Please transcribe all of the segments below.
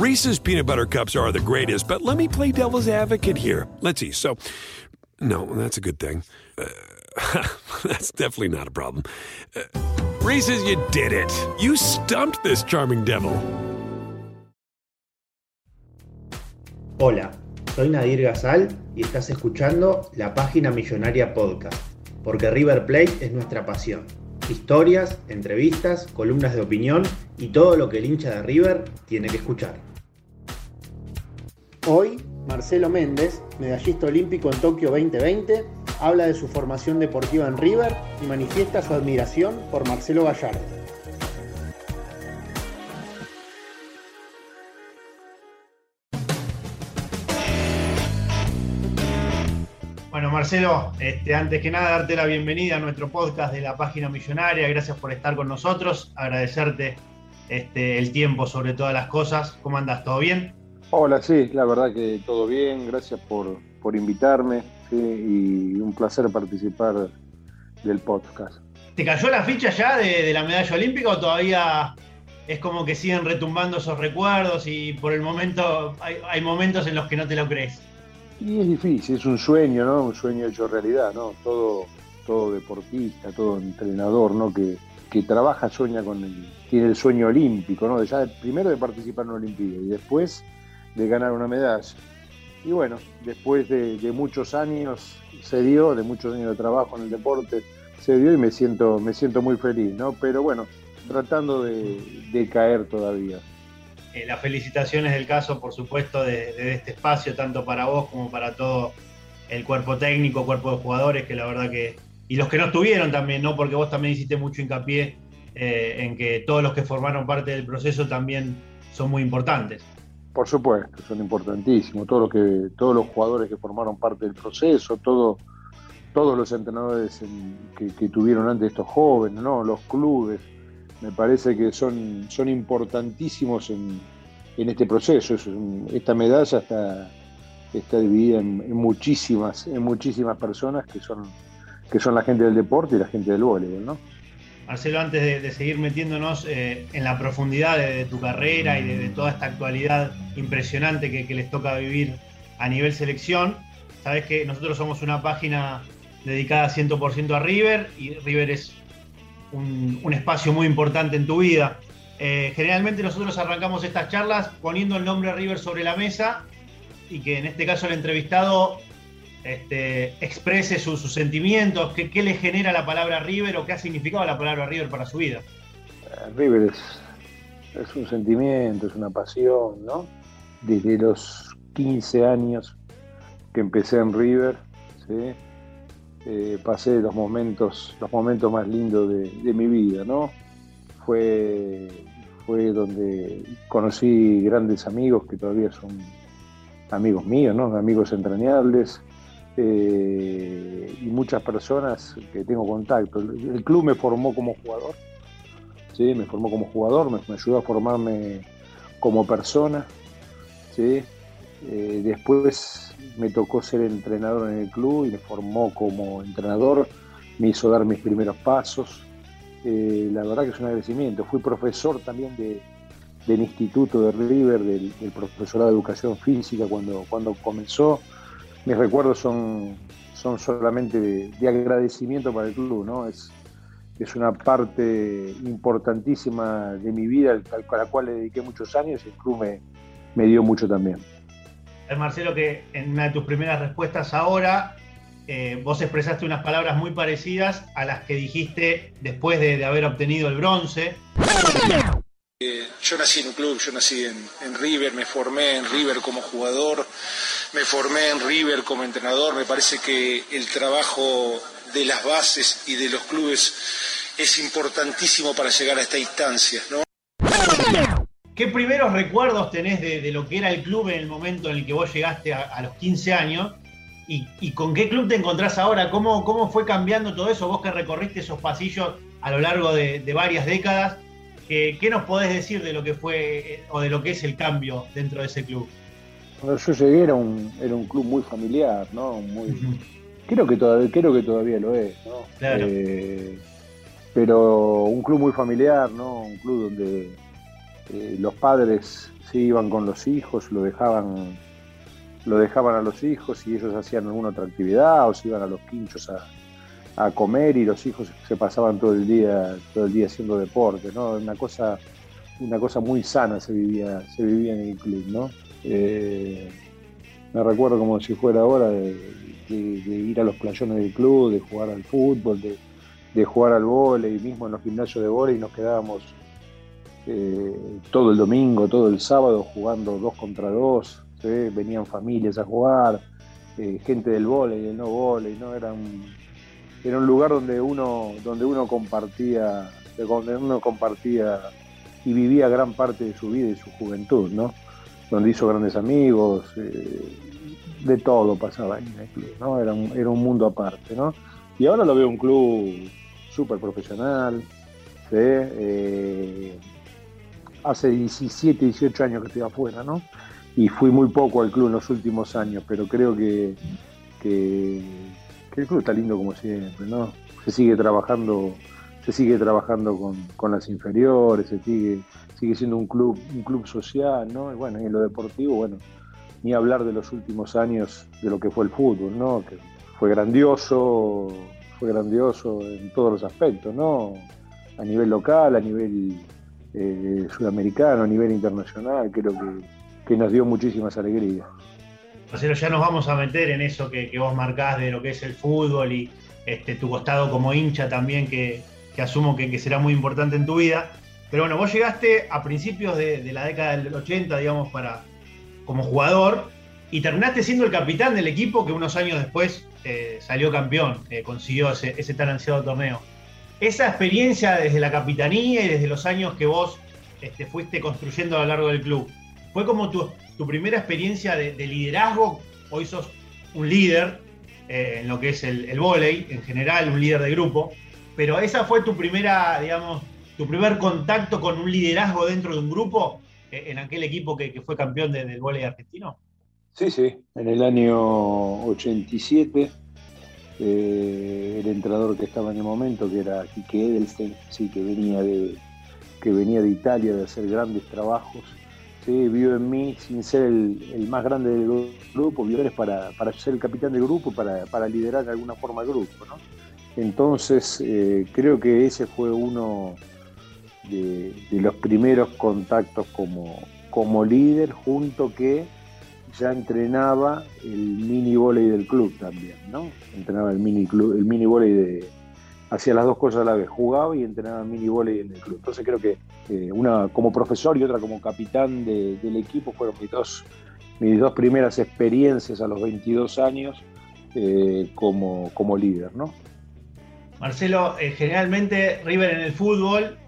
Reese's peanut butter cups are the greatest, but let me play devil's advocate here. Let's see. So, no, that's a good thing. Uh, that's definitely not a problem. Uh, Reese's, you did it. You stumped this charming devil. Hola, soy Nadir Gazal y estás escuchando la página Millonaria Podcast, porque River Plate es nuestra pasión. Historias, entrevistas, columnas de opinión y todo lo que el hincha de River tiene que escuchar. Hoy, Marcelo Méndez, medallista olímpico en Tokio 2020, habla de su formación deportiva en River y manifiesta su admiración por Marcelo Gallardo. Bueno, Marcelo, este, antes que nada, darte la bienvenida a nuestro podcast de la página millonaria. Gracias por estar con nosotros. Agradecerte este, el tiempo sobre todas las cosas. ¿Cómo andas? ¿Todo bien? Hola, sí, la verdad que todo bien. Gracias por, por invitarme y un placer participar del podcast. ¿Te cayó la ficha ya de, de la medalla olímpica o todavía es como que siguen retumbando esos recuerdos y por el momento hay, hay momentos en los que no te lo crees? Y es difícil, es un sueño, ¿no? Un sueño hecho realidad, ¿no? Todo, todo deportista, todo entrenador, ¿no? Que, que trabaja, sueña con el, tiene el sueño olímpico, ¿no? Ya primero de participar en una Olimpiada y después de ganar una medalla. Y bueno, después de, muchos años se dio, de muchos años de trabajo en el deporte, se dio y me siento, me siento muy feliz, ¿no? Pero bueno, tratando de, caer todavía. Eh, las felicitaciones del caso, por supuesto, de, de, este espacio, tanto para vos como para todo el cuerpo técnico, cuerpo de jugadores, que la verdad que. Y los que no estuvieron también, ¿no? Porque vos también hiciste mucho hincapié eh, en que todos los que formaron parte del proceso también son muy importantes. Por supuesto, son importantísimos. Todo lo que, todos los jugadores que formaron parte del proceso, todo, todos los entrenadores en, que, tuvieron antes estos jóvenes, ¿no? los clubes, me parece que son, son importantísimos en, en este proceso. Esta medalla está, está dividida en, en, muchísimas, en muchísimas personas que son, que son la gente del deporte y la gente del voleibol, ¿no? Marcelo, antes de, seguir metiéndonos eh, en la profundidad de, tu carrera y de, toda esta actualidad impresionante que, les toca vivir a nivel selección, sabes que nosotros somos una página dedicada 100% a River y River es un, un espacio muy importante en tu vida. Eh, generalmente nosotros arrancamos estas charlas poniendo el nombre River sobre la mesa y que en este caso el entrevistado este, exprese sus, sentimientos, qué, le genera la palabra River o qué ha significado la palabra River para su vida. Uh, River es, un sentimiento, es una pasión, ¿no? Desde los 15 años que empecé en River, eh, pasé los momentos, los momentos más lindos de, de, mi vida, ¿no? Fue, fue donde conocí grandes amigos que todavía son amigos míos, ¿no? Amigos entrañables eh, y muchas personas que tengo contacto. El, club me formó como jugador, ¿sí? me formó como jugador, me, me ayudó a formarme como persona. ¿sí? Eh, después me tocó ser entrenador en el club y me formó como entrenador, me hizo dar mis primeros pasos. Eh, la verdad que es un agradecimiento. Fui profesor también de, del Instituto de River, del, del profesorado de Educación Física cuando, cuando comenzó mis recuerdos son, son solamente de, de, agradecimiento para el club, ¿no? Es, es una parte importantísima de mi vida a la cual le dediqué muchos años y el club me, me dio mucho también. Marcelo, que en una de tus primeras respuestas ahora, eh, vos expresaste unas palabras muy parecidas a las que dijiste después de, de haber obtenido el bronce. Eh, yo nací en un club, yo nací en, en, River, me formé en River como jugador, me formé en River como entrenador, me parece que el trabajo de las bases y de los clubes es importantísimo para llegar a esta instancia, ¿no? ¿qué primeros recuerdos tenés de, lo que era el club en el momento en el que vos llegaste a, los 15 años? Y, con qué club te encontrás ahora? ¿Cómo, ¿Cómo fue cambiando todo eso? Vos que recorriste esos pasillos a lo largo de, varias décadas, ¿qué, nos podés decir de lo que fue eh, o de lo que es el cambio dentro de ese club? Cuando yo llegué era un, era un club muy familiar, ¿no? Muy, creo, que todavía, creo que todavía lo es, ¿no? Claro. Eh, pero un club muy familiar, ¿no? Un club donde eh, los padres se iban con los hijos, lo dejaban lo dejaban a los hijos y ellos hacían alguna otra actividad o se iban a los quinchos a, comer y los hijos se pasaban todo el día todo el día haciendo deporte no una cosa una cosa muy sana se vivía se vivía en el club no eh, me recuerdo como si fuera ahora de, ir a los playones del club de jugar al fútbol de, jugar al vóley mismo en los gimnasios de vóley nos quedábamos eh, todo el domingo todo el sábado jugando dos contra dos venían familias a jugar, eh, gente del vóley, del no vóley, ¿no? Era un, era un lugar donde uno, donde uno compartía, donde uno compartía y vivía gran parte de su vida y su juventud, ¿no? Donde hizo grandes amigos, eh, de todo pasaba en el club, ¿no? Era un, era un mundo aparte, ¿no? Y ahora lo veo un club súper profesional, eh, hace 17, 18 años que estoy afuera, ¿no? y fui muy poco al club en los últimos años, pero creo que, que, el club está lindo como siempre, ¿no? Se sigue trabajando, se sigue trabajando con, las inferiores, se sigue, sigue siendo un club, un club social, ¿no? Y bueno, y en lo deportivo, bueno, ni hablar de los últimos años de lo que fue el fútbol, ¿no? Que fue grandioso, fue grandioso en todos los aspectos, ¿no? A nivel local, a nivel eh, sudamericano, a nivel internacional, creo que que nos dio muchísimas alegrías. Marcelo, ya nos vamos a meter en eso que, vos marcás de lo que es el fútbol y este, tu costado como hincha también, que, asumo que, será muy importante en tu vida. Pero bueno, vos llegaste a principios de, la década del 80, digamos, para, como jugador y terminaste siendo el capitán del equipo que unos años después eh, salió campeón, consiguió ese, tan ansiado torneo. Esa experiencia desde la capitanía y desde los años que vos este, fuiste construyendo a lo largo del club, ¿Fue como tu, primera experiencia de, liderazgo? Hoy sos un líder eh, en lo que es el, el volei, en general, un líder de grupo, pero esa fue tu primera, digamos, tu primer contacto con un liderazgo dentro de un grupo eh, en aquel equipo que, fue campeón del volei argentino. Sí, sí, en el año 87 eh, el entrenador que estaba en el momento, que era Quique Edelstein, sí, que venía de que venía de Italia de hacer grandes trabajos ¿sí? vio en mí, sin ser el, más grande del grupo, vio para, para ser el capitán del grupo, para, para liderar de alguna forma el grupo. Entonces, eh, creo que ese fue uno de, los primeros contactos como, como líder, junto que ya entrenaba el mini volei del club también, ¿no? Entrenaba el mini club, el mini volei de, hacía las dos cosas a la vez, jugaba y entrenaba mini volei en el club. Entonces creo que eh, una como profesor y otra como capitán del equipo fueron mis dos, mis dos primeras experiencias a los 22 años eh, como, como líder, ¿no? Marcelo, eh, generalmente River en el fútbol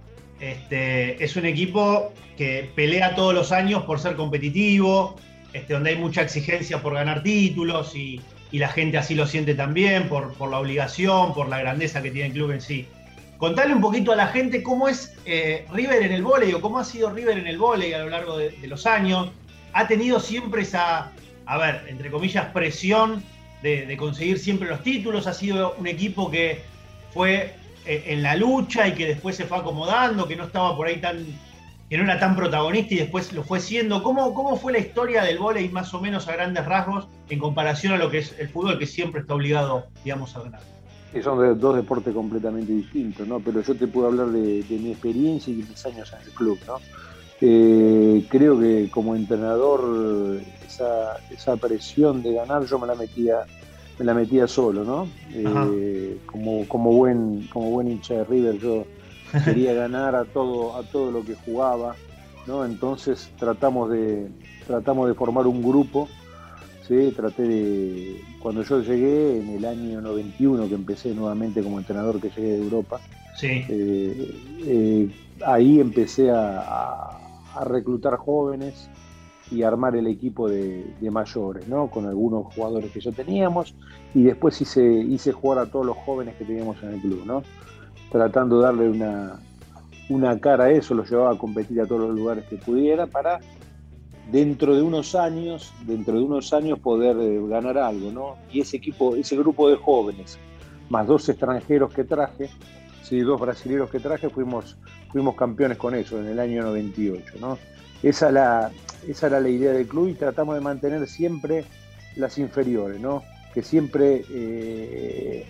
este, es un equipo que pelea todos los años por ser competitivo, este, donde hay mucha exigencia por ganar títulos y, la gente así lo siente también por, la obligación, por la grandeza que tiene el club en sí. Contale un poquito a la gente cómo es eh, River en el vóley o cómo ha sido River en el vóley a lo largo de, los años. Ha tenido siempre esa, a ver, entre comillas, presión de, conseguir siempre los títulos. Ha sido un equipo que fue en la lucha y que después se fue acomodando, que no estaba por ahí tan que no era tan protagonista y después lo fue siendo. ¿Cómo, cómo fue la historia del vóley más o menos a grandes rasgos en comparación a lo que es el fútbol que siempre está obligado, digamos, a ganar? son dos deportes completamente distintos, ¿no? Pero yo te puedo hablar de, mi experiencia y mis años en el club, ¿no? Eh, creo que como entrenador esa, presión de ganar yo me la metía me la metía solo, ¿no? Eh, como, como, buen, como buen hincha de River yo quería ganar a todo, a todo lo que jugaba, ¿no? Entonces tratamos de, tratamos de formar un grupo, ¿sí? Traté de, cuando yo llegué en el año 91, que empecé nuevamente como entrenador que llegué de Europa, sí. Eh, eh, ahí empecé a, reclutar jóvenes y armar el equipo de, mayores, ¿no? Con algunos jugadores que ya teníamos y después hice, jugar a todos los jóvenes que teníamos en el club, ¿no? Tratando de darle una, una cara a eso, lo llevaba a competir a todos los lugares que pudiera para dentro de unos años, dentro de unos años poder eh, ganar algo, ¿no? Y ese equipo, ese grupo de jóvenes, más dos extranjeros que traje, sí, dos brasileños que traje, fuimos, fuimos campeones con eso en el año 98, ¿no? Esa, la, esa era la idea del club y tratamos de mantener siempre las inferiores, ¿no? Que siempre, eh,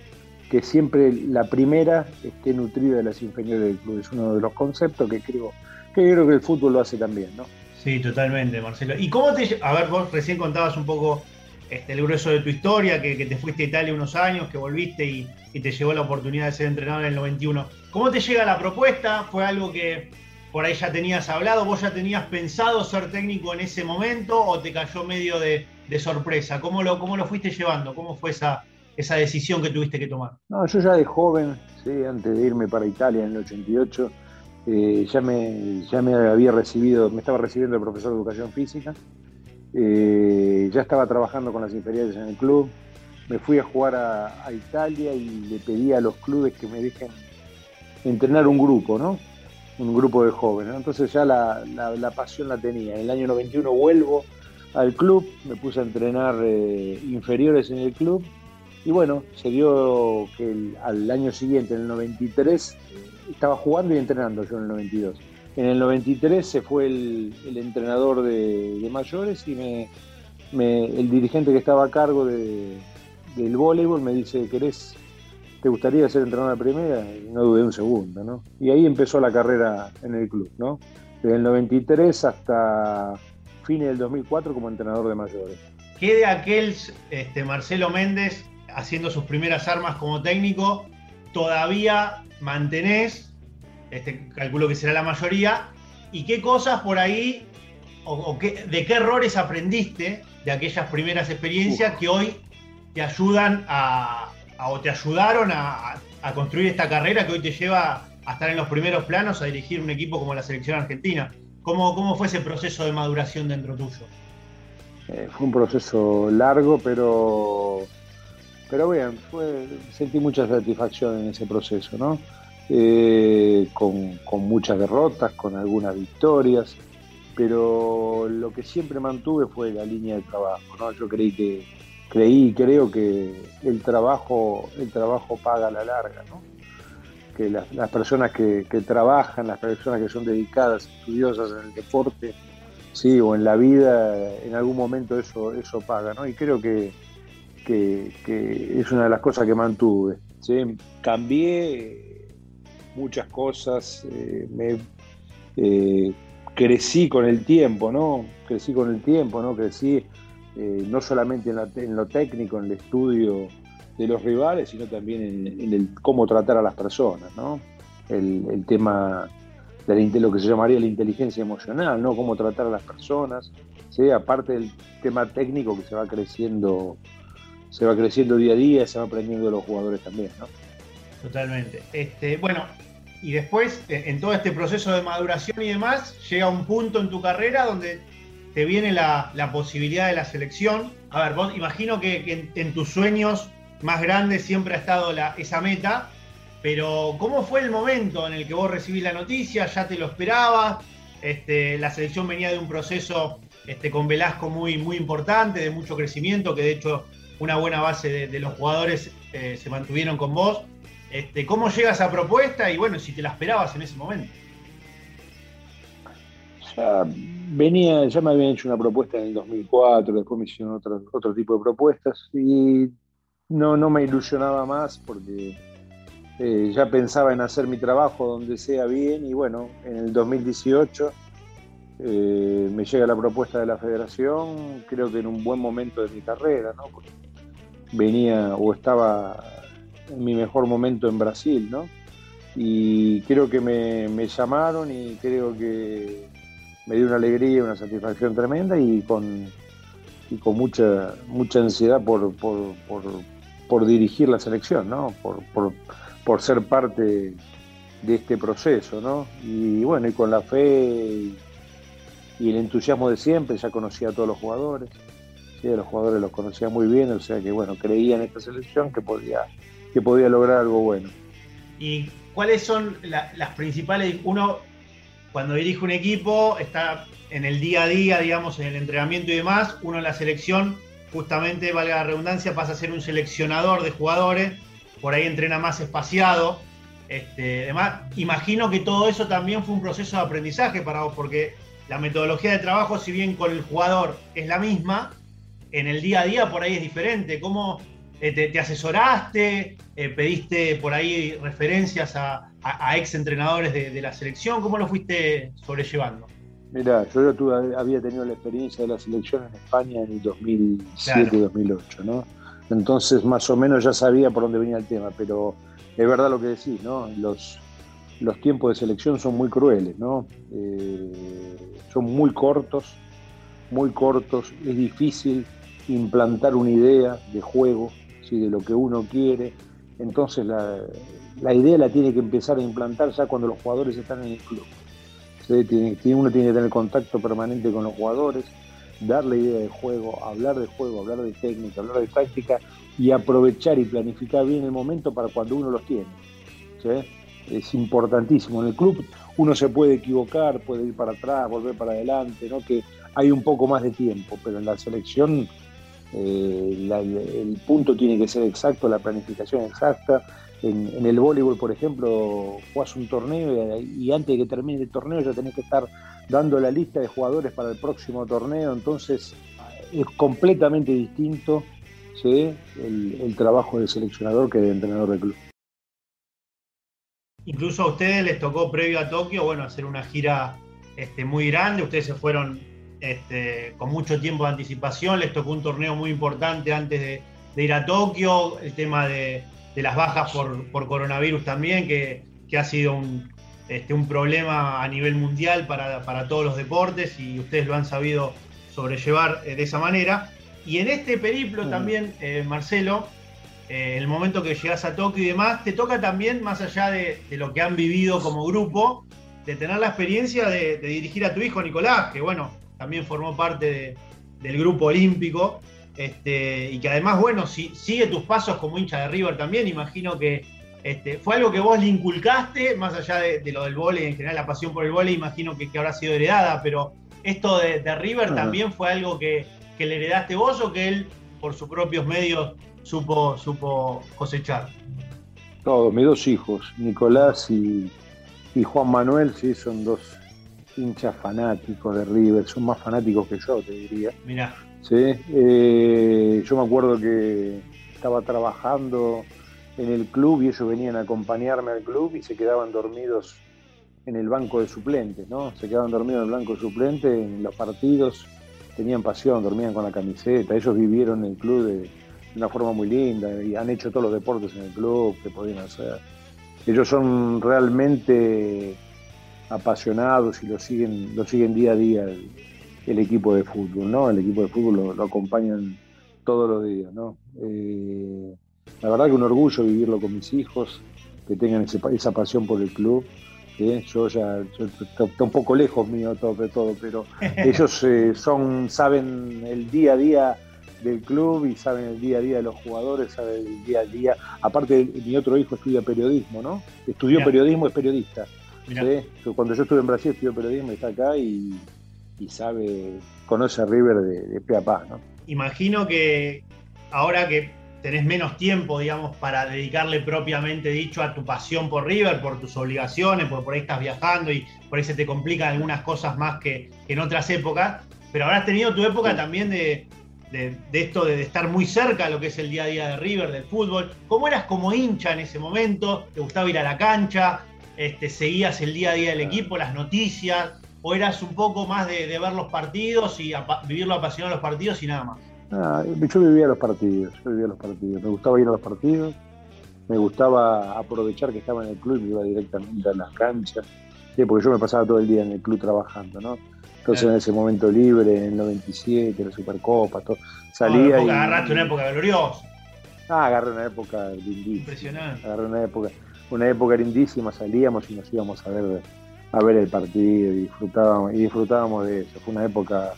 que siempre la primera esté nutrida de las inferiores del club. Es uno de los conceptos que creo que, creo que el fútbol lo hace también, ¿no? Sí, totalmente, Marcelo. ¿Y cómo te... A ver, vos recién contabas un poco este, el grueso de tu historia, que, te fuiste a Italia unos años, que volviste y, te llegó la oportunidad de ser entrenador en el 91. ¿Cómo te llega la propuesta? ¿Fue algo que por ahí ya tenías hablado? ¿Vos ya tenías pensado ser técnico en ese momento o te cayó medio de, sorpresa? ¿Cómo lo, ¿Cómo lo fuiste llevando? ¿Cómo fue esa, esa decisión que tuviste que tomar? No, yo ya de joven, ¿sí? antes de irme para Italia en el 88, eh, ya, me, ya me había recibido, me estaba recibiendo el profesor de educación física, eh, ya estaba trabajando con las inferiores en el club, me fui a jugar a, Italia y le pedí a los clubes que me dejen entrenar un grupo, ¿no? Un grupo de jóvenes. Entonces ya la, pasión la tenía. En el año 91 vuelvo al club, me puse a entrenar eh, inferiores en el club y bueno, se dio que al año siguiente, en el 93, estaba jugando y entrenando yo en el 92. En el 93 se fue el, entrenador de, mayores y me, el dirigente que estaba a cargo de, del voleibol me dice, ¿querés, te gustaría ser entrenador de primera? Y no dudé un segundo, ¿no? Y ahí empezó la carrera en el club, ¿no? Desde el 93 hasta fines del 2004 como entrenador de mayores. ¿Qué de aquel este, Marcelo Méndez haciendo sus primeras armas como técnico todavía mantenés, este, calculo que será la mayoría, y qué cosas por ahí, o, de qué errores aprendiste de aquellas primeras experiencias que hoy te ayudan a, o te ayudaron a, construir esta carrera que hoy te lleva a estar en los primeros planos, a dirigir un equipo como la selección argentina. ¿Cómo, cómo fue ese proceso de maduración dentro tuyo? Eh, fue un proceso largo, pero pero bien, sentí mucha satisfacción en ese proceso, ¿no? Eh, con, muchas derrotas, con algunas victorias, pero lo que siempre mantuve fue la línea de trabajo, ¿no? Yo creí que, creí y creo que el trabajo, el trabajo paga a la larga, ¿no? Que las, personas que, trabajan, las personas que son dedicadas, estudiosas en el deporte, sí, o en la vida, en algún momento eso, eso paga, ¿no? Y creo que, que, es una de las cosas que mantuve. Cambié muchas cosas, eh, me, eh, crecí con el tiempo, ¿no? Crecí con el tiempo, ¿no? Crecí eh, no solamente en, lo técnico, en el estudio de los rivales, sino también en, el cómo tratar a las personas, ¿no? El, tema de lo que se llamaría la inteligencia emocional, ¿no? Cómo tratar a las personas, ¿sí? Aparte del tema técnico que se va creciendo se va creciendo día a día, se va aprendiendo de los jugadores también, ¿no? Totalmente. Este, bueno, y después, eh, en todo este proceso de maduración y demás, llega un punto en tu carrera donde te viene la, posibilidad de la selección. A ver, vos imagino que, en, tus sueños más grandes siempre ha estado esa meta, pero ¿cómo fue el momento en el que vos recibís la noticia? ¿Ya te lo esperabas? Este, la selección venía de un proceso este, con Velasco muy, importante, de mucho crecimiento, que de hecho una buena base de, los jugadores eh, se mantuvieron con vos. Este, ¿Cómo llega esa propuesta y bueno, si te la esperabas en ese momento? Venía, ya me habían hecho una propuesta en el 2004, después me hicieron otro, otro tipo de propuestas y no, no me ilusionaba más porque eh, ya pensaba en hacer mi trabajo donde sea bien y bueno, en el 2018 eh, me llega la propuesta de la federación, creo que en un buen momento de mi carrera, ¿no? venía o estaba en mi mejor momento en Brasil, ¿no? Y creo que me, llamaron y creo que me dio una alegría, una satisfacción tremenda y con, y con mucha, mucha ansiedad por, por, dirigir la selección, ¿no? Por, ser parte de este proceso, ¿no? Y bueno, y con la fe y el entusiasmo de siempre, ya conocía a todos los jugadores, ¿sí? los jugadores los conocía muy bien, o sea que bueno, creía en esta selección que podía, que podía lograr algo bueno. ¿Y cuáles son las principales? Uno, cuando dirige un equipo, está en el día a día, digamos, en el entrenamiento y demás, uno en la selección, justamente, valga la redundancia, pasa a ser un seleccionador de jugadores, por ahí entrena más espaciado. Este, además, imagino que todo eso también fue un proceso de aprendizaje para vos, porque la metodología de trabajo, si bien con el jugador es la misma, en el día a día por ahí es diferente. ¿Cómo eh, te, asesoraste? Eh, ¿Pediste por ahí referencias a, ex entrenadores de, la selección? ¿Cómo lo fuiste sobrellevando? Mira, yo tuve, había tenido la experiencia de la selección en España en el 2007-2008, ¿no? Entonces más o menos ya sabía por dónde venía el tema, pero es verdad lo que decís, ¿no? Los, los tiempos de selección son muy crueles, ¿no? Eh, son muy cortos, muy cortos, es difícil implantar una idea de juego, ¿sí? de lo que uno quiere. Entonces la, idea la tiene que empezar a implantar ya cuando los jugadores están en el club. uno tiene que tener contacto permanente con los jugadores, darle idea de juego, hablar de juego, hablar de técnica, hablar de táctica y aprovechar y planificar bien el momento para cuando uno los tiene. es importantísimo. En el club uno se puede equivocar, puede ir para atrás, volver para adelante, que hay un poco más de tiempo, pero en la selección eh, el punto tiene que ser exacto, la planificación exacta. En, el voleibol, por ejemplo, jugás un torneo y, antes de que termine el torneo ya tenés que estar dando la lista de jugadores para el próximo torneo, entonces es completamente distinto el, trabajo del seleccionador que del entrenador del club. Incluso a ustedes les tocó previo a Tokio, bueno, hacer una gira este, muy grande. Ustedes se fueron este, con mucho tiempo de anticipación. Les tocó un torneo muy importante antes de, ir a Tokio. El tema de, las bajas por, coronavirus también, que, ha sido un, este, un, problema a nivel mundial para, todos los deportes y ustedes lo han sabido sobrellevar eh, de esa manera. Y en este periplo también, eh, Marcelo, eh, el momento que llegas a Tokio y demás, te toca también, más allá de, lo que han vivido como grupo, de tener la experiencia de, dirigir a tu hijo Nicolás, que bueno, también formó parte del grupo olímpico, este, y que además, bueno, si, sigue tus pasos como hincha de River también, imagino que este, fue algo que vos le inculcaste, más allá de, lo del vóley, en general la pasión por el vóley, imagino que, habrá sido heredada, pero esto de, River también fue algo que, que le heredaste vos o que él, por sus propios medios, supo, supo cosechar. Todos, mis dos hijos, Nicolás y, Juan Manuel, sí, son dos hinchas fanáticos de River, son más fanáticos que yo, te diría. Mirá. Sí, eh, yo me acuerdo que estaba trabajando en el club y ellos venían a acompañarme al club y se quedaban dormidos en el banco de suplentes, ¿no? Se quedaban dormidos en el banco de suplentes en los partidos, tenían pasión, dormían con la camiseta, ellos vivieron en el club de, de una forma muy linda y han hecho todos los deportes en el club que podían hacer. Ellos son realmente apasionados y lo siguen, lo siguen día a día el, equipo de fútbol, ¿no? El equipo de fútbol lo, acompañan todos los días, ¿no? Eh, la verdad que un orgullo vivirlo con mis hijos, que tengan esa pasión por el club. Yo ya estoy un poco lejos mío todo, de todo, pero ellos eh, son, saben el día a día del club y saben el día a día de los jugadores, saben el día a día. Aparte, mi otro hijo estudia periodismo, ¿no? Estudió periodismo, es periodista. Cuando yo estuve en Brasil estudió periodismo, está acá y, sabe, conoce a River de, de pe a pa, ¿no? Imagino que ahora que tenés menos tiempo, digamos, para dedicarle propiamente dicho a tu pasión por River, por tus obligaciones, porque por ahí estás viajando y por ahí se te complican algunas cosas más que, que en otras épocas, pero habrás tenido tu época también de, de, esto de, estar muy cerca de lo que es el día a día de River, del fútbol. ¿Cómo eras como hincha en ese momento? ¿Te gustaba ir a la cancha? Este, ¿Seguías el día a día del equipo, las noticias? ¿O eras un poco más de, ver los partidos y vivirlo apasionado los partidos y nada más? Ah, yo vivía los partidos, yo vivía los partidos. Me gustaba ir a los partidos, me gustaba aprovechar que estaba en el club y me iba directamente a las canchas, porque yo me pasaba todo el día en el club trabajando, ¿no? Entonces en ese momento libre, en el 97, la Supercopa, todo, salía y... agarraste una época gloriosa. Ah, agarré una época lindísima. Impresionante. Agarré una época, una época lindísima, salíamos y nos íbamos a ver a ver el partido y disfrutábamos, y disfrutábamos de eso. Fue una época,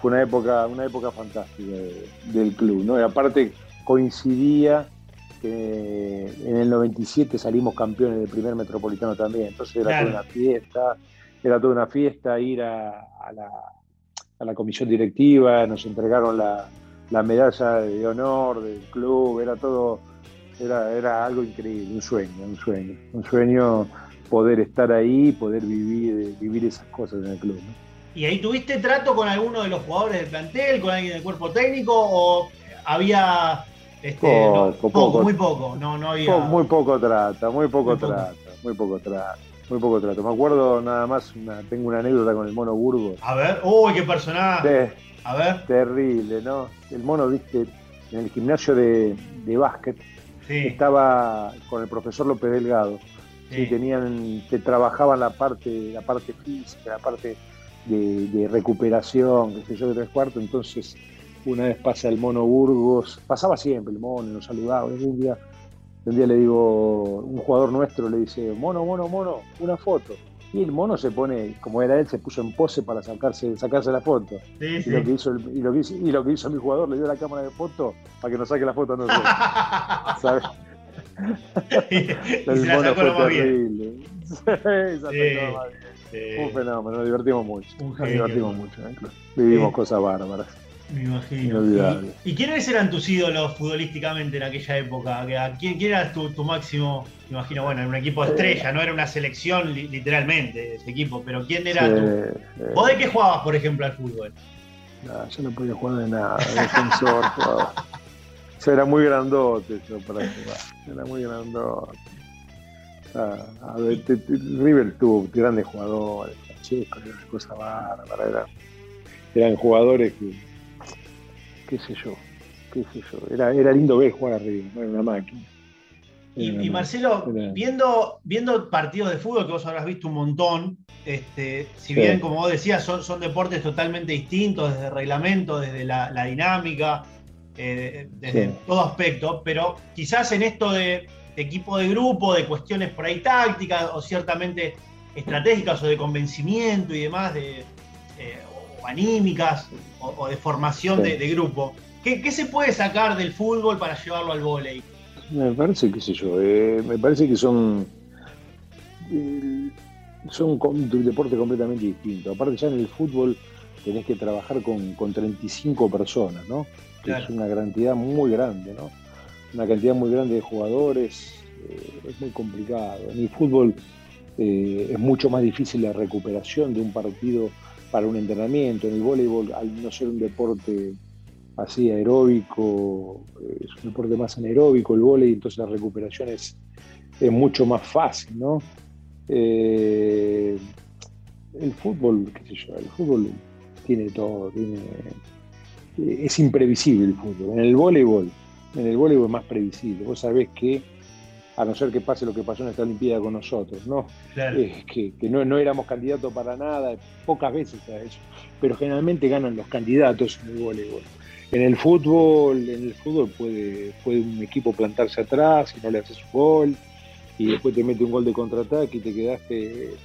fue una época, una época fantástica del club, ¿no? Y aparte coincidía que en el 97 salimos campeones del primer metropolitano también, entonces era toda una fiesta, era toda una fiesta ir a, la, comisión directiva, nos entregaron la, medalla de honor del club, era todo, era, era algo increíble, un sueño, un sueño, un sueño poder estar ahí, poder vivir, vivir esas cosas en el club. ¿Y ahí tuviste trato con alguno de los jugadores del plantel, con alguien del cuerpo técnico o había este, poco, muy poco, no, no había... Muy poco trata, muy poco trata, muy poco trata, muy poco trato. Me acuerdo nada más, tengo una anécdota con el mono Burgos. A ver, uy, qué personaje. a ver. Terrible, ¿no? El mono, viste, en el gimnasio de, de básquet, estaba con el profesor López Delgado. Sí. tenían, que trabajaban la parte, la parte física, la parte de, de recuperación, qué sé yo, de tres cuartos, entonces una vez pasa el mono Burgos, pasaba siempre el mono, nos saludaba. Un día, un día le digo, un jugador nuestro le dice, mono, mono, mono, una foto. Y el mono se pone, como era él, se puso en pose para sacarse, sacarse la foto. y, Lo que hizo y, lo que hizo, y lo que hizo mi jugador, le dio la cámara de foto para que nos saque la foto a nosotros. ¿Sabes? el mono fue terrible. Un fenómeno, nos divertimos mucho. Nos divertimos mucho. ¿eh? Vivimos cosas bárbaras. Me imagino. ¿Y, quiénes eran tus ídolos futbolísticamente en aquella época? ¿Quién, quién era tu, máximo? Me imagino, bueno, en un equipo de estrella, no era una selección literalmente ese equipo, pero ¿quién era tu? ¿Vos de qué jugabas, por ejemplo, al fútbol? No, yo no podía jugar de nada, defensor, Yo era muy grandote yo para jugar, era muy grandote. Ah, a ver, River tuvo grandes jugadores, era una cosa bárbara, eran jugadores que qué sé yo, qué sé yo. Era, era lindo ver jugar no era una máquina. y, Marcelo, viendo, viendo partidos de fútbol que vos habrás visto un montón, este, si bien, como vos decías, son, son deportes totalmente distintos desde el reglamento, desde la, dinámica, eh, desde todo aspecto, pero quizás en esto de, equipo de grupo, de cuestiones por ahí tácticas o ciertamente estratégicas o de convencimiento y demás, de, eh, anímicas o, de formación de, grupo. ¿Qué, se puede sacar del fútbol para llevarlo al vóley? Me parece, qué sé yo, eh, me parece que son eh, son un deporte completamente distinto. Aparte ya en el fútbol tenés que trabajar con, con 35 personas, ¿no? Es una cantidad muy grande, ¿no? Una cantidad muy grande de jugadores, eh, es muy complicado. En el fútbol es mucho más difícil la recuperación de un partido para un entrenamiento. En el voleibol, al no ser un deporte así aeróbico, eh, es un deporte más anaeróbico el voleibol, entonces la recuperación es, mucho más fácil, ¿no? Eh, el fútbol, qué sé yo, el fútbol tiene todo, tiene, es imprevisible el fútbol. En el voleibol, en el voleibol es más previsible. Vos sabés que a no ser que pase lo que pasó en esta Olimpiada con nosotros, ¿no? Eh, que, no, no, éramos candidatos para nada, pocas veces a eso, pero generalmente ganan los candidatos en el voleibol. En el fútbol, en el fútbol puede, puede un equipo plantarse atrás y no le haces un gol, y después te mete un gol de contraataque y te quedaste. Eh,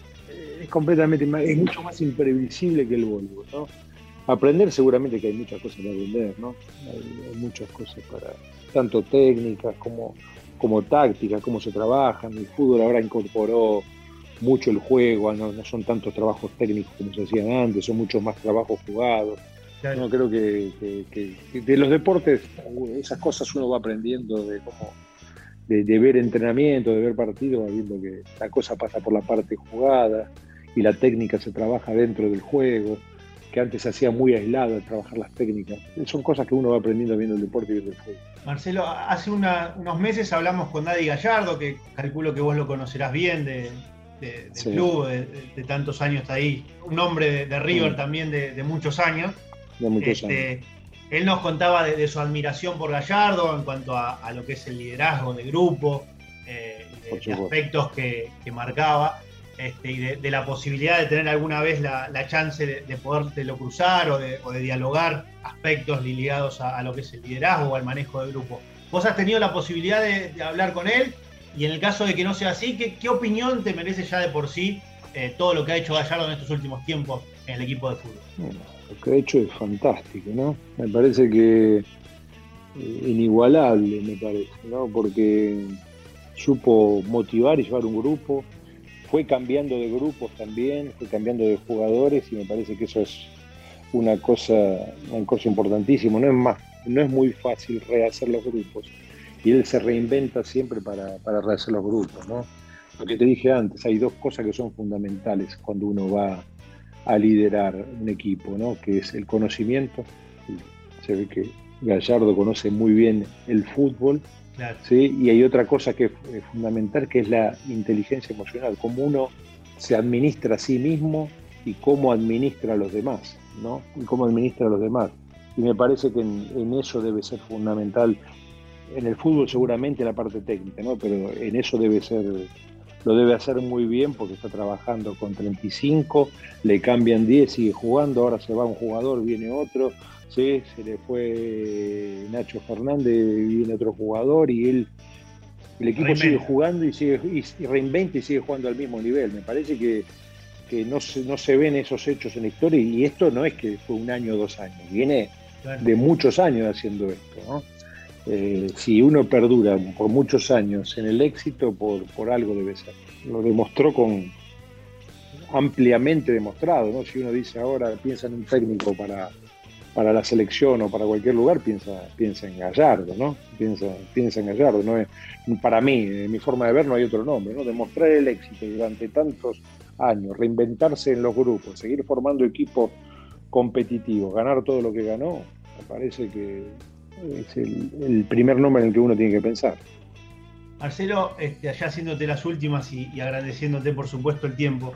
es completamente es mucho más imprevisible que el voleibol, ¿no? Aprender seguramente que hay muchas cosas para aprender, ¿no? hay muchas cosas para, tanto técnicas como como táctica, cómo se trabaja. El fútbol ahora incorporó mucho el juego, no, son tantos trabajos técnicos como se hacían antes, son muchos más trabajos jugados. No, creo que, de los deportes esas cosas uno va aprendiendo de cómo de, ver entrenamiento, de ver partidos, viendo que la cosa pasa por la parte jugada y la técnica se trabaja dentro del juego que antes se hacía muy aislado de trabajar las técnicas. Son cosas que uno va aprendiendo viendo el deporte y viendo el fútbol. Marcelo, hace unos meses hablamos con Daddy Gallardo, que calculo que vos lo conocerás bien de, del club, de, tantos años ahí. Un hombre de, River también de, muchos años. De muchos este, años. Él nos contaba de, su admiración por Gallardo en cuanto a, lo que es el liderazgo de grupo, eh, de, aspectos que, que marcaba. Este, y de, la posibilidad de tener alguna vez la, chance de, de lo cruzar o de, dialogar aspectos ligados a, lo que es el liderazgo o al manejo del grupo. Vos has tenido la posibilidad de, hablar con él y en el caso de que no sea así, ¿qué, opinión te merece ya de por sí eh, todo lo que ha hecho Gallardo en estos últimos tiempos en el equipo de fútbol. lo que ha hecho es fantástico, ¿no? Me parece que eh, inigualable, me parece, ¿no? Porque supo motivar y llevar un grupo, fue cambiando de grupos también, fue cambiando de jugadores y me parece que eso es una cosa, una cosa importantísima. No es más, no es muy fácil rehacer los grupos y él se reinventa siempre para, para rehacer los grupos, ¿no? Lo que te dije antes, hay dos cosas que son fundamentales cuando uno va a liderar un equipo, ¿no? Que es el conocimiento. Se ve que Gallardo conoce muy bien el fútbol ¿sí? Y hay otra cosa que es fundamental, que es la inteligencia emocional, cómo uno se administra a sí mismo y cómo administra a los demás, ¿no? Y cómo administra a los demás. Y me parece que en, eso debe ser fundamental. En el fútbol seguramente la parte técnica, ¿no? Pero en eso debe ser, lo debe hacer muy bien porque está trabajando con 35, le cambian 10, sigue jugando, ahora se va un jugador, viene otro, ¿sí? se le fue Nacho Fernández, viene otro jugador y él, el equipo sigue jugando y sigue y reinventa y sigue jugando al mismo nivel. Me parece que, no, se, no se ven esos hechos en la historia y esto no es que fue un año o dos años, viene de muchos años haciendo esto. Eh, si uno perdura por muchos años en el éxito, por, por algo debe ser. Lo demostró con ampliamente demostrado, ¿no? Si uno dice ahora, piensa en un técnico para, para la selección o para cualquier lugar piensa, piensa en Gallardo, ¿no? Piensa, piensa en Gallardo. ¿no? Es, para mí, en mi forma de ver, no hay otro nombre, ¿no? Demostrar el éxito durante tantos años, reinventarse en los grupos, seguir formando equipos competitivos, ganar todo lo que ganó, me parece que es el, primer nombre en el que uno tiene que pensar. Marcelo, este, allá haciéndote las últimas y, agradeciéndote por supuesto el tiempo,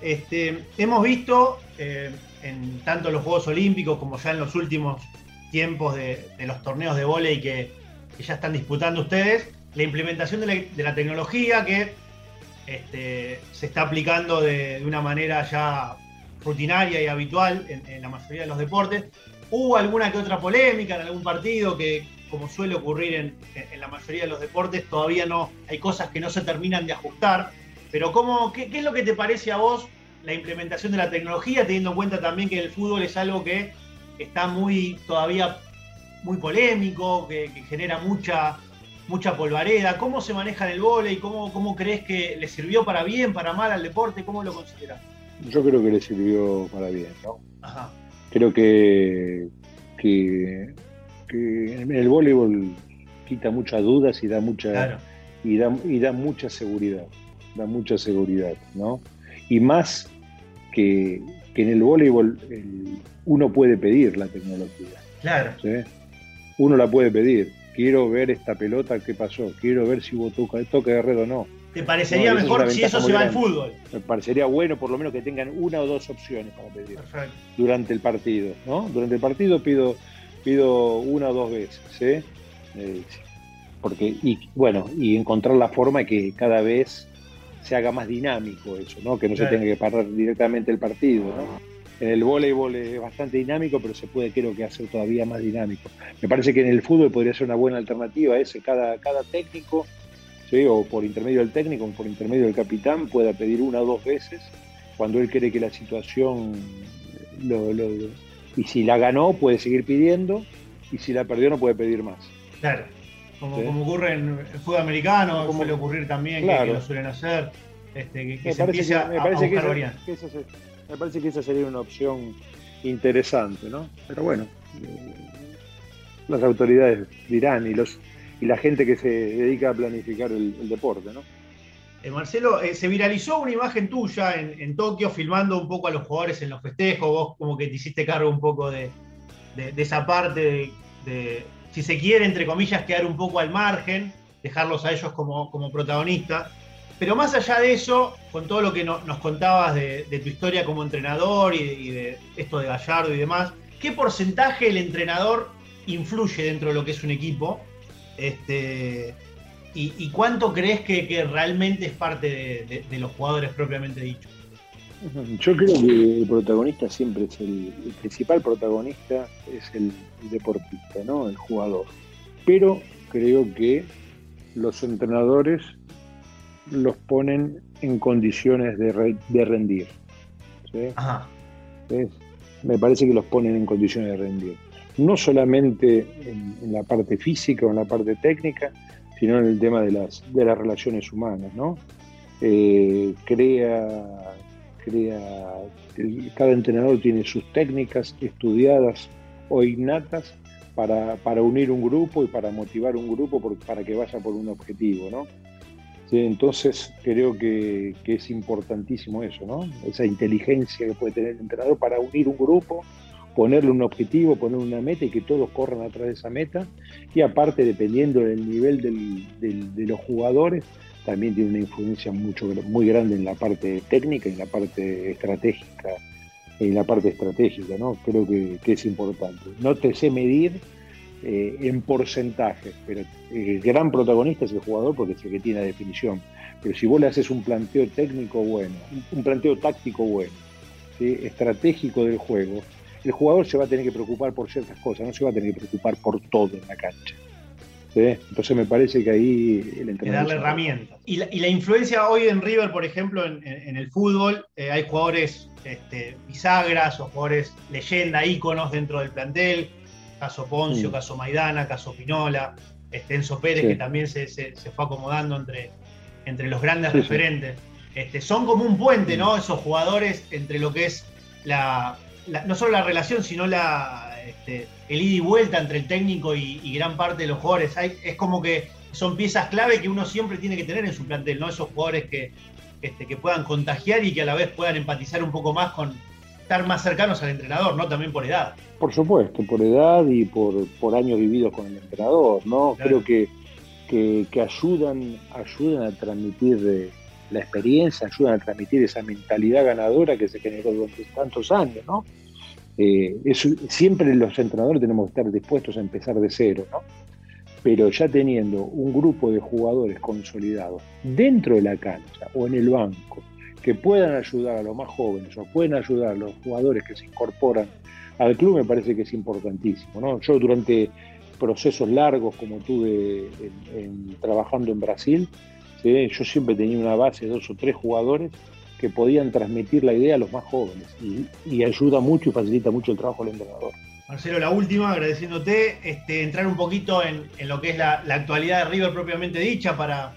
este, hemos visto eh, en tanto los Juegos Olímpicos como ya en los últimos tiempos de, los torneos de vóley que, ya están disputando ustedes, la implementación de la, tecnología que este, se está aplicando de, una manera ya rutinaria y habitual en, la mayoría de los deportes. Hubo alguna que otra polémica en algún partido que, como suele ocurrir en, la mayoría de los deportes, todavía no hay cosas que no se terminan de ajustar. Pero ¿cómo, qué es lo que te parece a vos la implementación de la tecnología, teniendo en cuenta también que el fútbol es algo que está muy todavía muy polémico, que, genera mucha mucha polvareda. ¿Cómo se maneja en el vóley? ¿Cómo, ¿Cómo crees que le sirvió para bien, para mal al deporte? ¿Cómo lo consideras? Yo creo que le sirvió para bien, ¿no? Ajá. Creo que, que, el voleibol quita muchas dudas y da mucha y, da, y da mucha seguridad. Da mucha seguridad, ¿no? Y más que, en el voleibol uno puede pedir la tecnología. Claro. Uno la puede pedir. Quiero ver esta pelota, qué pasó. Quiero ver si hubo toque, toque de red o no. ¿Te parecería mejor si eso se va al fútbol? Me parecería bueno por lo menos que tengan una o dos opciones para pedir durante el partido. ¿no? Durante el partido pido, pido una o dos veces. ¿sí? Eh, porque, y bueno, y encontrar la forma que cada vez se haga más dinámico eso, ¿no? Que no se tenga que parar directamente el partido, ¿no? En el voleibol es bastante dinámico, pero se puede creo que hacer todavía más dinámico. Me parece que en el fútbol podría ser una buena alternativa ese, cada, cada técnico, ¿sí? o por intermedio del técnico o por intermedio del capitán, pueda pedir una o dos veces cuando él cree que la situación lo, y si la ganó puede seguir pidiendo y si la perdió no puede pedir más. Claro. Como, como ocurre en el fútbol americano, como, suele ocurrir también, que, lo suelen hacer, este, que, se empiece a, me parece que, esa, me parece que esa sería una opción interesante, ¿no? Pero bueno, eh, las autoridades dirán y los y la gente que se dedica a planificar el, deporte, ¿no? Eh, Marcelo, eh, se viralizó una imagen tuya en, Tokio filmando un poco a los jugadores en los festejos, vos como que te hiciste cargo un poco de, esa parte de, si se quiere, entre comillas, quedar un poco al margen, dejarlos a ellos como, como protagonistas. Pero más allá de eso, con todo lo que nos contabas de, tu historia como entrenador y de, esto de Gallardo y demás, ¿qué porcentaje el entrenador influye dentro de lo que es un equipo? Este, y, cuánto crees que, realmente es parte de, los jugadores propiamente dichos? Yo creo que el protagonista siempre es el, el principal protagonista es el, deportista, ¿no? El jugador. Pero creo que los entrenadores los ponen en condiciones de, de rendir. Me parece que los ponen en condiciones de rendir. No solamente en, la parte física o en la parte técnica, sino en el tema de las, de las relaciones humanas, ¿no? Eh, crea, cada entrenador tiene sus técnicas estudiadas o innatas para, para, unir un grupo y para motivar un grupo para que vaya por un objetivo, ¿no? entonces creo que, es importantísimo eso, ¿no? Esa inteligencia que puede tener el entrenador para unir un grupo, ponerle un objetivo, poner una meta y que todos corran atrás de esa meta. Y aparte, dependiendo del nivel de los jugadores, también tiene una influencia mucho, muy grande en la parte técnica y en la parte estratégica. En la parte estratégica, ¿no? Creo que, es importante. No te sé medir eh, en porcentaje, pero el gran protagonista es el jugador porque es el que tiene definición. Pero si vos le haces un planteo técnico bueno, un planteo táctico bueno, estratégico del juego, el jugador se va a tener que preocupar por ciertas cosas, no se va a tener que preocupar por todo en la cancha. Entonces me parece que ahí el entrenador... darle herramientas. Y la, influencia hoy en River, por ejemplo, en, el fútbol, eh, hay jugadores este, bisagras o jugadores leyenda, íconos dentro del plantel, caso Poncio, caso Maidana, caso Pinola, este Enzo Pérez, que también se, fue acomodando entre, entre los grandes referentes. Este, son como un puente, ¿no? Esos jugadores entre lo que es la, no solo la relación, sino la, este, el ida y vuelta entre el técnico y, gran parte de los jugadores. es como que son piezas clave que uno siempre tiene que tener en su plantel, ¿no? Esos jugadores que, este, que puedan contagiar y que a la vez puedan empatizar un poco más con, estar más cercanos al entrenador, ¿no? También por edad. Por supuesto, por edad y por, por años vividos con el entrenador, ¿no? Creo que, que, ayudan, ayudan a transmitir eh, la experiencia, ayudan a transmitir esa mentalidad ganadora que se generó durante tantos años, ¿no? Eh, siempre los entrenadores tenemos que estar dispuestos a empezar de cero, ¿no? Pero ya teniendo un grupo de jugadores consolidados dentro de la cancha o en el banco, que puedan ayudar a los más jóvenes o pueden ayudar a los jugadores que se incorporan al club me parece que es importantísimo. ¿no? Yo durante procesos largos como tuve trabajando en Brasil, yo siempre tenía una base de dos o tres jugadores que podían transmitir la idea a los más jóvenes y, ayuda mucho y facilita mucho el trabajo del entrenador. Marcelo, la última, agradeciéndote, este, entrar un poquito en, lo que es la, actualidad de River propiamente dicha para,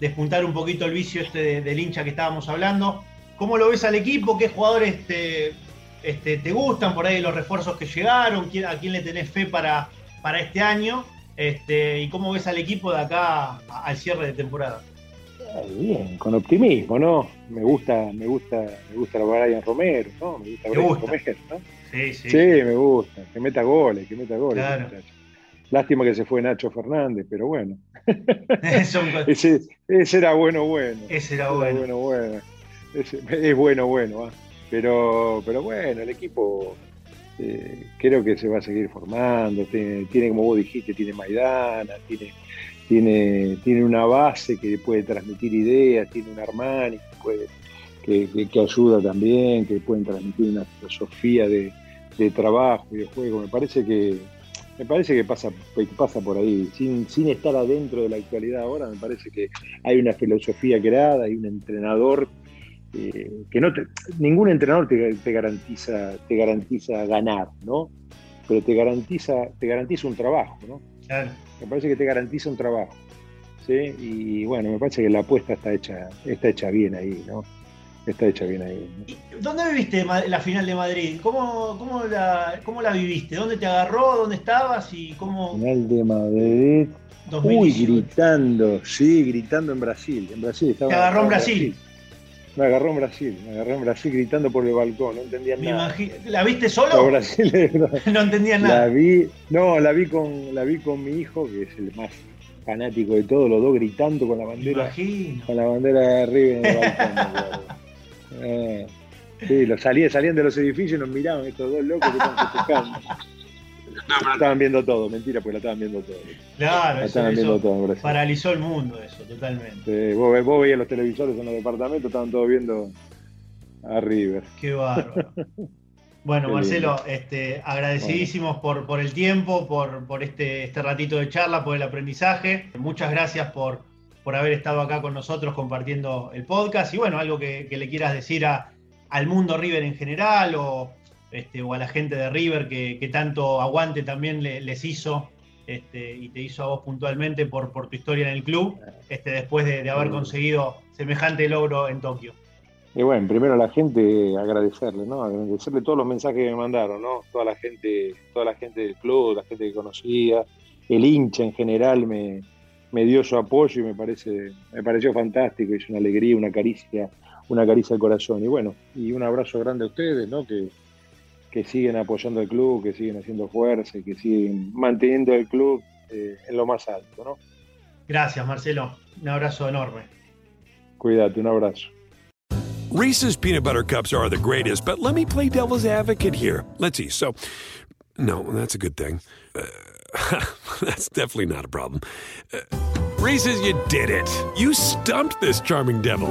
despuntar un poquito el vicio este del hincha que estábamos hablando. ¿Cómo lo ves al equipo? ¿Qué jugadores te, este, te gustan por ahí los refuerzos que llegaron? ¿A quién le tenés fe para, para este año? Este, ¿Y cómo ves al equipo de acá al cierre de temporada? Bien, con optimismo, ¿no? Me gusta, me gusta, me gusta la Brian Romero, ¿no? Me gusta Brian Romero, ¿no? Sí, sí. Sí, me gusta, que meta goles, que meta goles. Claro. Lástima que se fue Nacho Fernández, pero bueno. ese, era bueno, bueno. Ese era bueno. bueno, es bueno, bueno. ¿ah? Pero, pero bueno, el equipo eh, creo que se va a seguir formando. Tiene, como vos dijiste, tiene Maidana, tiene, tiene, tiene una base que puede transmitir ideas, tiene un Armani que, que, ayuda también, que pueden transmitir una filosofía de, de trabajo y de juego. Me parece que me parece que pasa, pasa por ahí, sin, sin estar adentro de la actualidad ahora, me parece que hay una filosofía creada, hay un entrenador eh, que no ningún entrenador te, garantiza, te garantiza ganar, ¿no? Pero te garantiza, te garantiza un trabajo, ¿no? Me parece que te garantiza un trabajo. ¿sí? Y bueno, me parece que la apuesta está hecha, está hecha bien ahí, ¿no? está hecha bien ahí. ¿Dónde viviste la final de Madrid? ¿Cómo, cómo, la, ¿Cómo la viviste? ¿Dónde te agarró? ¿Dónde estabas? y cómo... Final de Madrid. Uy, gritando, sí, gritando en Brasil. En Brasil estaba. Te agarró en Brasil. Me agarró en Brasil, me agarró en Brasil gritando por el balcón, no entendía nada. ¿La viste solo? no entendía nada. La vi, no, la vi con, la vi con mi hijo, que es el más fanático de todo, los dos gritando con la bandera, con la bandera de arriba en el balcón. Eh, sí, los salían, salían de los edificios y nos miraban estos dos locos que están festejando. No, estaban viendo todo, mentira, porque la estaban viendo todo. Claro, estaban viendo todo, paralizó el mundo eso, totalmente. vos, vos, veías los televisores en los departamentos, estaban todos viendo a River. Qué bárbaro. Bueno, Marcelo, este, agradecidísimos por, por el tiempo, por, por este, este ratito de charla, por el aprendizaje. Muchas gracias por, por haber estado acá con nosotros compartiendo el podcast. Y bueno, algo que, le quieras decir a, al mundo River en general o, este, o a la gente de River que, tanto aguante también les hizo este, y te hizo a vos puntualmente por, por tu historia en el club, este, después de, haber conseguido semejante logro en Tokio. Y bueno, primero a la gente agradecerle, ¿no? Agradecerle todos los mensajes que me mandaron, ¿no? Toda la gente, toda la gente del club, la gente que conocía, el hincha en general me, me dio su apoyo y me parece, me pareció fantástico, es una alegría, una caricia, una caricia al corazón. Y bueno, y un abrazo grande a ustedes, ¿no? Que, que siguen apoyando al club, que siguen haciendo fuerza y que siguen manteniendo el club eh, en lo más alto, ¿no? Gracias, Marcelo. Un abrazo enorme. Cuídate, un abrazo. Reese's peanut butter cups are the greatest, but let me play devil's advocate here. Let's see. So, no, that's a good thing. Uh, that's definitely not a problem. Uh, Reese's, you did it. You stumped this charming devil.